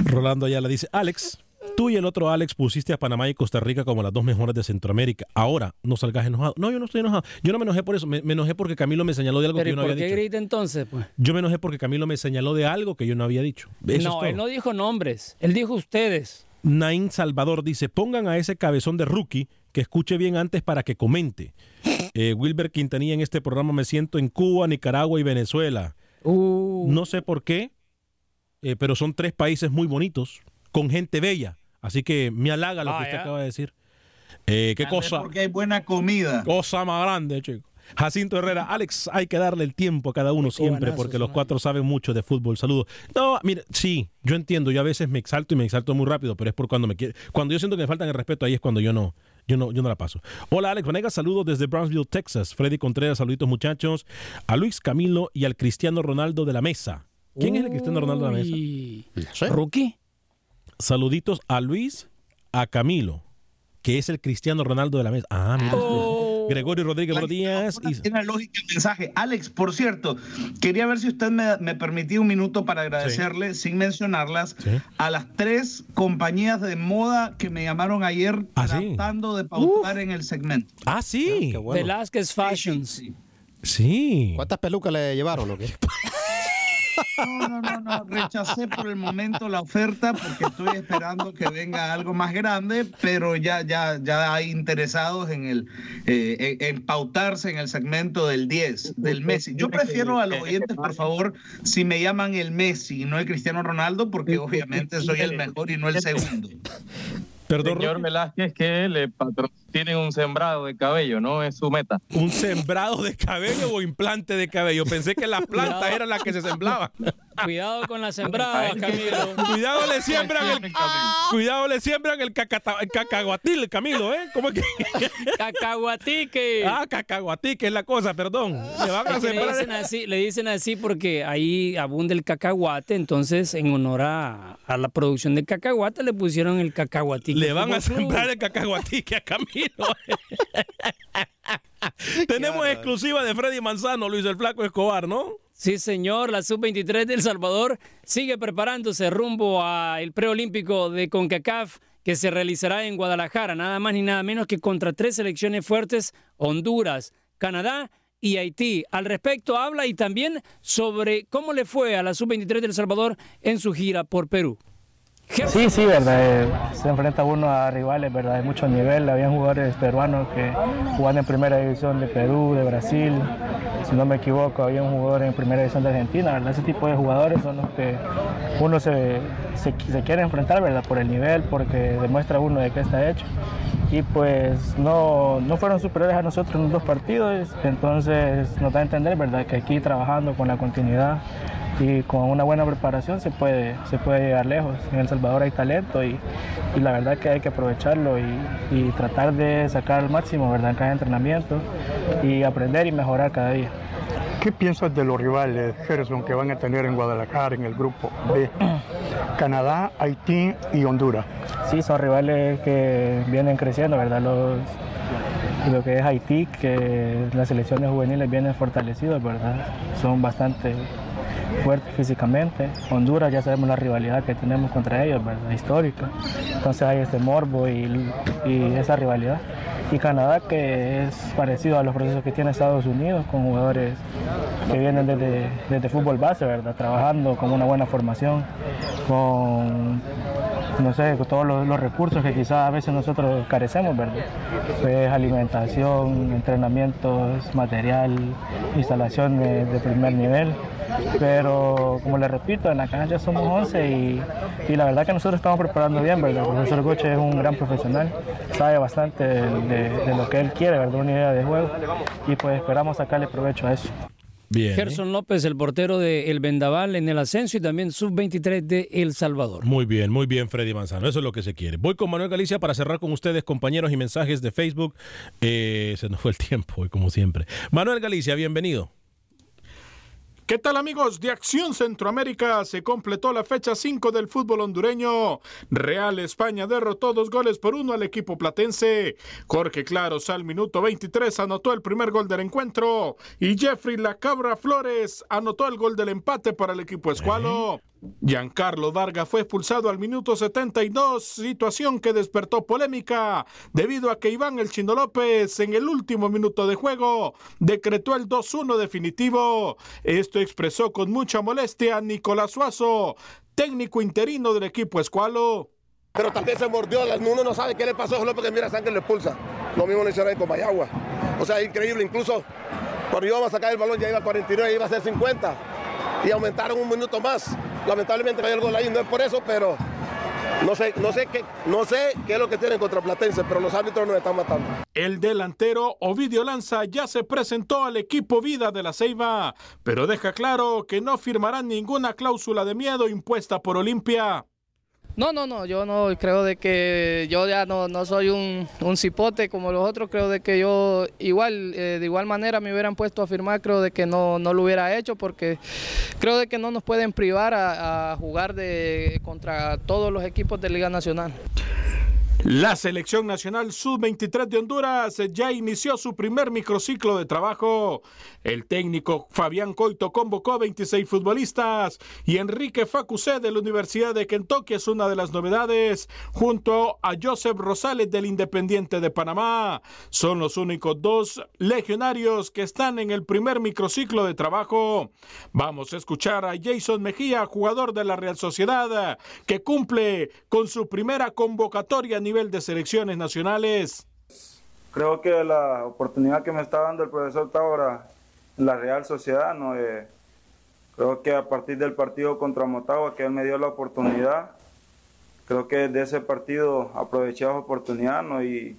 Rolando Ayala dice, Alex, tú y el otro Alex pusiste a Panamá y Costa Rica como las dos mejores de Centroamérica. Ahora, no salgas enojado. No, yo no estoy enojado. Yo no me enojé por eso. Me, me enojé porque Camilo me señaló de algo que ¿y yo no por había qué dicho. grita entonces? Pues? Yo me enojé porque Camilo me señaló de algo que yo no había dicho. Eso no, él no dijo nombres, él dijo ustedes. Nain Salvador dice, pongan a ese cabezón de rookie que escuche bien antes para que comente. Eh, Wilber Quintanilla en este programa me siento en Cuba, Nicaragua y Venezuela. Uh, No sé por qué, eh, pero son tres países muy bonitos, con gente bella. Así que me halaga lo Ah, que usted ya. acaba de decir. Eh, ¿Qué cosa? Porque hay buena comida. Cosa más grande, chico. Jacinto Herrera, Alex, hay que darle el tiempo a cada uno siempre buenazo, porque los cuatro saben mucho de fútbol. Saludos. No, mire, sí, yo entiendo, yo a veces me exalto y me exalto muy rápido, pero es por cuando me quiere. Cuando yo siento que me faltan el respeto, ahí es cuando yo no, yo no, yo no la paso. Hola, Alex Vanegas, saludos desde Brownsville, Texas. Freddy Contreras, saluditos muchachos. A Luis Camilo y al Cristiano Ronaldo de la mesa. ¿Quién es el Cristiano Ronaldo de la mesa? No sé. ¿Rookie? Saluditos a Luis, a Camilo, que es el Cristiano Ronaldo de la mesa. Ah, mira. Oh. Gregorio Rodríguez, buenos días. Y- Tiene lógica el mensaje. Alex, por cierto, quería ver si usted me, me permitía un minuto para agradecerle, sin mencionarlas, Sí. a las tres compañías de moda que me llamaron ayer Ah, sí. tratando de pautar en el segmento. Ah, sí. Qué bueno. Velázquez Fashions. Sí. Sí. ¿Cuántas pelucas le llevaron o qué? No, no, no, no, rechacé por el momento la oferta porque estoy esperando que venga algo más grande, pero ya, ya, ya hay interesados en el eh, en, en pautarse en el segmento del 10, del Messi. Yo prefiero a los oyentes, por favor, si me llaman el Messi y no el Cristiano Ronaldo, porque obviamente soy el mejor y no el segundo. Perdón, Señor. Velázquez, que le patrocinen un sembrado de cabello, ¿no? Es su meta. ¿Un sembrado de cabello o implante de cabello? Pensé que la planta Cuidado. era la que se sembraba. Cuidado con las sembradas, Camilo. Cuidado le siembran el cuidado le siembran el, cacata- el cacahuatil, Camilo, ¿eh? ¿Cómo es que? Cacahuatique. Ah, cacahuatí, que es la cosa, perdón. Le van a le sembrar dicen así, le dicen así porque ahí abunda el cacahuate, entonces en honor a, a la producción de cacahuate le pusieron el cacahuatique. le van a sembrar el cacahuatique a Camilo. Tenemos exclusiva de Freddy Manzano, Luis el Flaco Escobar, ¿no? Sí, señor, la sub-23 de El Salvador sigue preparándose rumbo al preolímpico de CONCACAF que se realizará en Guadalajara, nada más ni nada menos que contra tres selecciones fuertes, Honduras, Canadá y Haití. Al respecto habla y también sobre cómo le fue a la sub-23 de El Salvador en su gira por Perú. Sí, sí, verdad. eh, Se enfrenta uno a rivales, verdad, de mucho nivel. Habían jugadores peruanos que jugaban en primera división de Perú, de Brasil. Si no me equivoco, había un jugador en primera división de Argentina. ¿verdad? Ese tipo de jugadores son los que uno se, se, se quiere enfrentar, verdad, por el nivel, porque demuestra uno de qué está hecho. Y pues no, no fueron superiores a nosotros en los dos partidos, entonces nos da a entender, verdad, que aquí trabajando con la continuidad y con una buena preparación se puede, se puede llegar lejos. En El Salvador hay talento y, la verdad que hay que aprovecharlo y, y tratar de sacar al máximo ¿verdad? en cada entrenamiento y aprender y mejorar cada día. ¿Qué piensas de los rivales, Gerson, que van a tener en Guadalajara en el grupo B? Canadá, Haití y Honduras. Sí, son rivales que vienen creciendo, ¿verdad? Lo que es Haití, que las selecciones juveniles vienen fortalecidos, ¿verdad? Son bastante fuertes físicamente. Honduras ya sabemos la rivalidad que tenemos contra ellos, ¿verdad? Histórica. Entonces hay este morbo y esa rivalidad. Y Canadá que es parecido a los procesos que tiene Estados Unidos con jugadores que vienen desde, desde fútbol base, ¿verdad? Trabajando con una buena formación, con no sé, todos los, los recursos que quizás a veces nosotros carecemos, ¿verdad? Pues alimentación, entrenamientos, material, instalaciones de primer nivel. Pero como les repito, en la cancha somos 11 y, y la verdad que nosotros estamos preparando bien, ¿verdad? El profesor Goche es un gran profesional, sabe bastante de- de lo que él quiere, ¿verdad? Una idea de juego y pues esperamos sacarle provecho a eso. Bien. ¿eh? Gerson López, el portero de El Vendaval en el ascenso y también sub-23 de El Salvador. Muy bien, muy bien, Freddy Manzano. Eso es lo que se quiere. Voy con Manuel Galicia para cerrar con ustedes, compañeros, y mensajes de Facebook. Eh, se nos fue el tiempo, hoy, como siempre. Manuel Galicia, bienvenido. ¿Qué tal amigos de Acción Centroamérica? Se completó la fecha 5 del fútbol hondureño. Real España derrotó dos goles por uno al equipo platense. Jorge Claros al minuto 23 anotó el primer gol del encuentro y Jeffrey La Cabra Flores anotó el gol del empate para el equipo escualo. Giancarlo Darga fue expulsado al minuto 72, situación que despertó polémica debido a que Iván El Chino López en el último minuto de juego decretó el 2-1 definitivo. Esto expresó con mucha molestia Nicolás Suazo, técnico interino del equipo escualo. Pero también se mordió, uno no sabe qué le pasó solo porque mira sangre le expulsa. Lo mismo le hicieron con Mayagua. O sea, increíble, incluso cuando íbamos a sacar el balón ya iba a 49, iba a ser 50 y aumentaron un minuto más. Lamentablemente cayó el gol ahí, no es por eso, pero no sé, no sé qué, no sé qué es lo que tienen contra Platense, pero los árbitros nos están matando. El delantero Ovidio Lanza ya se presentó al equipo Vida de la Ceiba, pero deja claro que no firmará ninguna cláusula de miedo impuesta por Olimpia. No, no, no, yo no creo de que yo ya no, no soy un, un cipote como los otros, creo de que yo igual, eh, de igual manera me hubieran puesto a firmar, creo de que no, no lo hubiera hecho porque creo de que no nos pueden privar a, a jugar de, contra todos los equipos de Liga Nacional. La selección nacional sub-23 de Honduras ya inició su primer microciclo de trabajo. El técnico Fabián Coito convocó a 26 futbolistas y Enrique Facusé de la Universidad de Kentucky es una de las novedades, junto a Joseph Rosales del Independiente de Panamá. Son los únicos dos legionarios que están en el primer microciclo de trabajo. Vamos a escuchar a Jason Mejía, jugador de la Real Sociedad, que cumple con su primera convocatoria nivel de selecciones nacionales. Creo que la oportunidad que me está dando el profesor Taura en la Real Sociedad, ¿no? Eh, creo que a partir del partido contra Motagua, que él me dio la oportunidad, creo que de ese partido aproveché esa oportunidad ¿no? y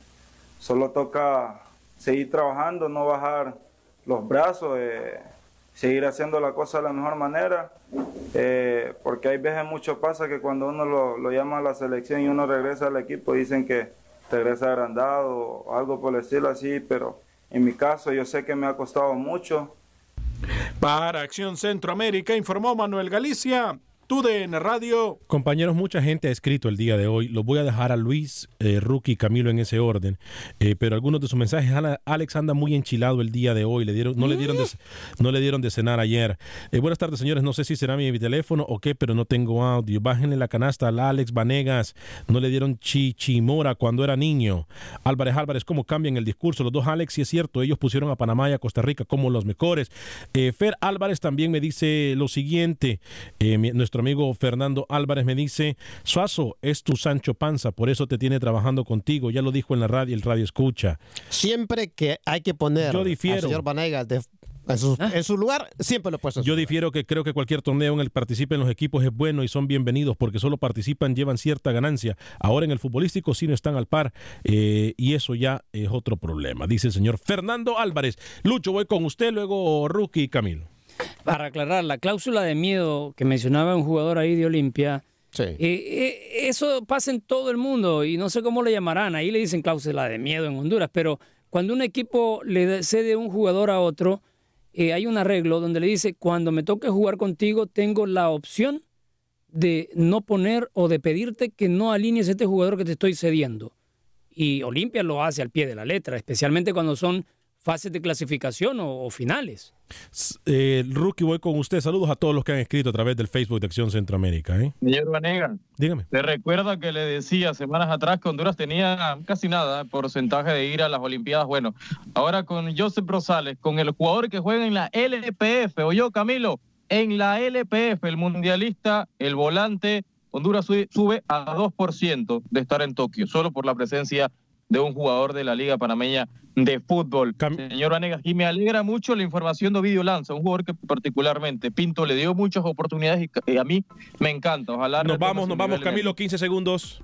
solo toca seguir trabajando, no bajar los brazos, eh, seguir haciendo la cosa de la mejor manera, eh, porque hay veces mucho pasa que cuando uno lo, lo llama a la selección y uno regresa al equipo dicen que regresa agrandado o algo por el estilo así, pero en mi caso yo sé que me ha costado mucho. Para Acción Centroamérica informó Manuel Galicia, TUDN Radio. Compañeros, mucha gente ha escrito el día de hoy. Los voy a dejar a Luis, eh, Rookie y Camilo en ese orden. Eh, pero algunos de sus mensajes, Alex anda muy enchilado el día de hoy. Le dieron, no, le dieron de, no le dieron de cenar ayer. Eh, buenas tardes, señores. No sé si será mi, teléfono o qué, pero no tengo audio. Bájenle la canasta al Alex Vanegas. No le dieron chichimora cuando era niño. Álvarez Álvarez, ¿cómo cambian el discurso? Los dos Alex, sí es cierto, ellos pusieron a Panamá y a Costa Rica como los mejores. Eh, Fer Álvarez también me dice lo siguiente. Eh, mi- nuestro amigo Fernando Álvarez me dice, Suazo es tu Sancho Panza, por eso te tiene trabajando contigo. Ya lo dijo en la radio, el radio escucha. Siempre que hay que poner Yo difiero. al señor Vanegas de- en, su, en su lugar, siempre lo he puesto. Yo difiero que creo que cualquier torneo en el que participen los equipos es bueno y son bienvenidos porque solo participan, llevan cierta ganancia. Ahora en el futbolístico sí no están al par eh, y eso ya es otro problema, dice el señor Fernando Álvarez. Lucho, voy con usted, luego Rookie y Camilo. Para aclarar, la cláusula de miedo que mencionaba un jugador ahí de Olimpia, eh, eh, eso pasa en todo el mundo y no sé cómo le llamarán, ahí le dicen cláusula de miedo en Honduras, pero cuando un equipo le cede un jugador a otro, eh, hay un arreglo donde le dice, cuando me toque jugar contigo, tengo la opción de no poner o de pedirte que no alinees a este jugador que te estoy cediendo. Y Olimpia lo hace al pie de la letra, especialmente cuando son fases de clasificación o, o finales. Eh, Rookie, voy con usted. Saludos a todos los que han escrito a través del Facebook de Acción Centroamérica. ¿eh? Señor Vanega, Dígame. ¿te recuerda que le decía semanas atrás que Honduras tenía casi nada porcentaje de ir a las Olimpiadas? Bueno, ahora con Joseph Rosales, con el jugador que juega en la LPF, o yo, Camilo, en la LPF, el mundialista, el volante, Honduras sube, sube a 2% de estar en Tokio, solo por la presencia de un jugador de la Liga Panameña de Fútbol. Señor Vanegas, y me alegra mucho la información de Ovidio Lanza, un jugador que particularmente Pinto le dio muchas oportunidades y, a mí me encanta. Ojalá Nos vamos, nos vamos, Camilo, 15 segundos.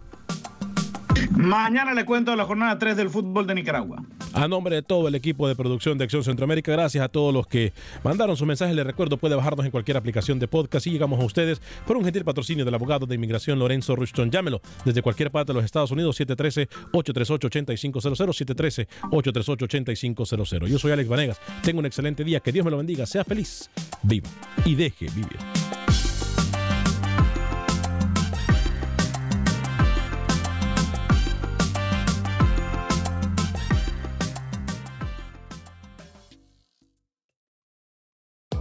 Mañana le cuento la jornada 3 del fútbol de Nicaragua. A nombre de todo el equipo de producción de Acción Centroamérica, gracias a todos los que mandaron sus mensajes. Les recuerdo, puede bajarnos en cualquier aplicación de podcast y llegamos a ustedes por un gentil patrocinio del abogado de inmigración Lorenzo Rushton. Llámelo desde cualquier parte de los Estados Unidos, 713-838-8500, 713-838-8500. Yo soy Alex Vanegas. Tengo un excelente día. Que Dios me lo bendiga. Sea feliz. Viva y deje vivir.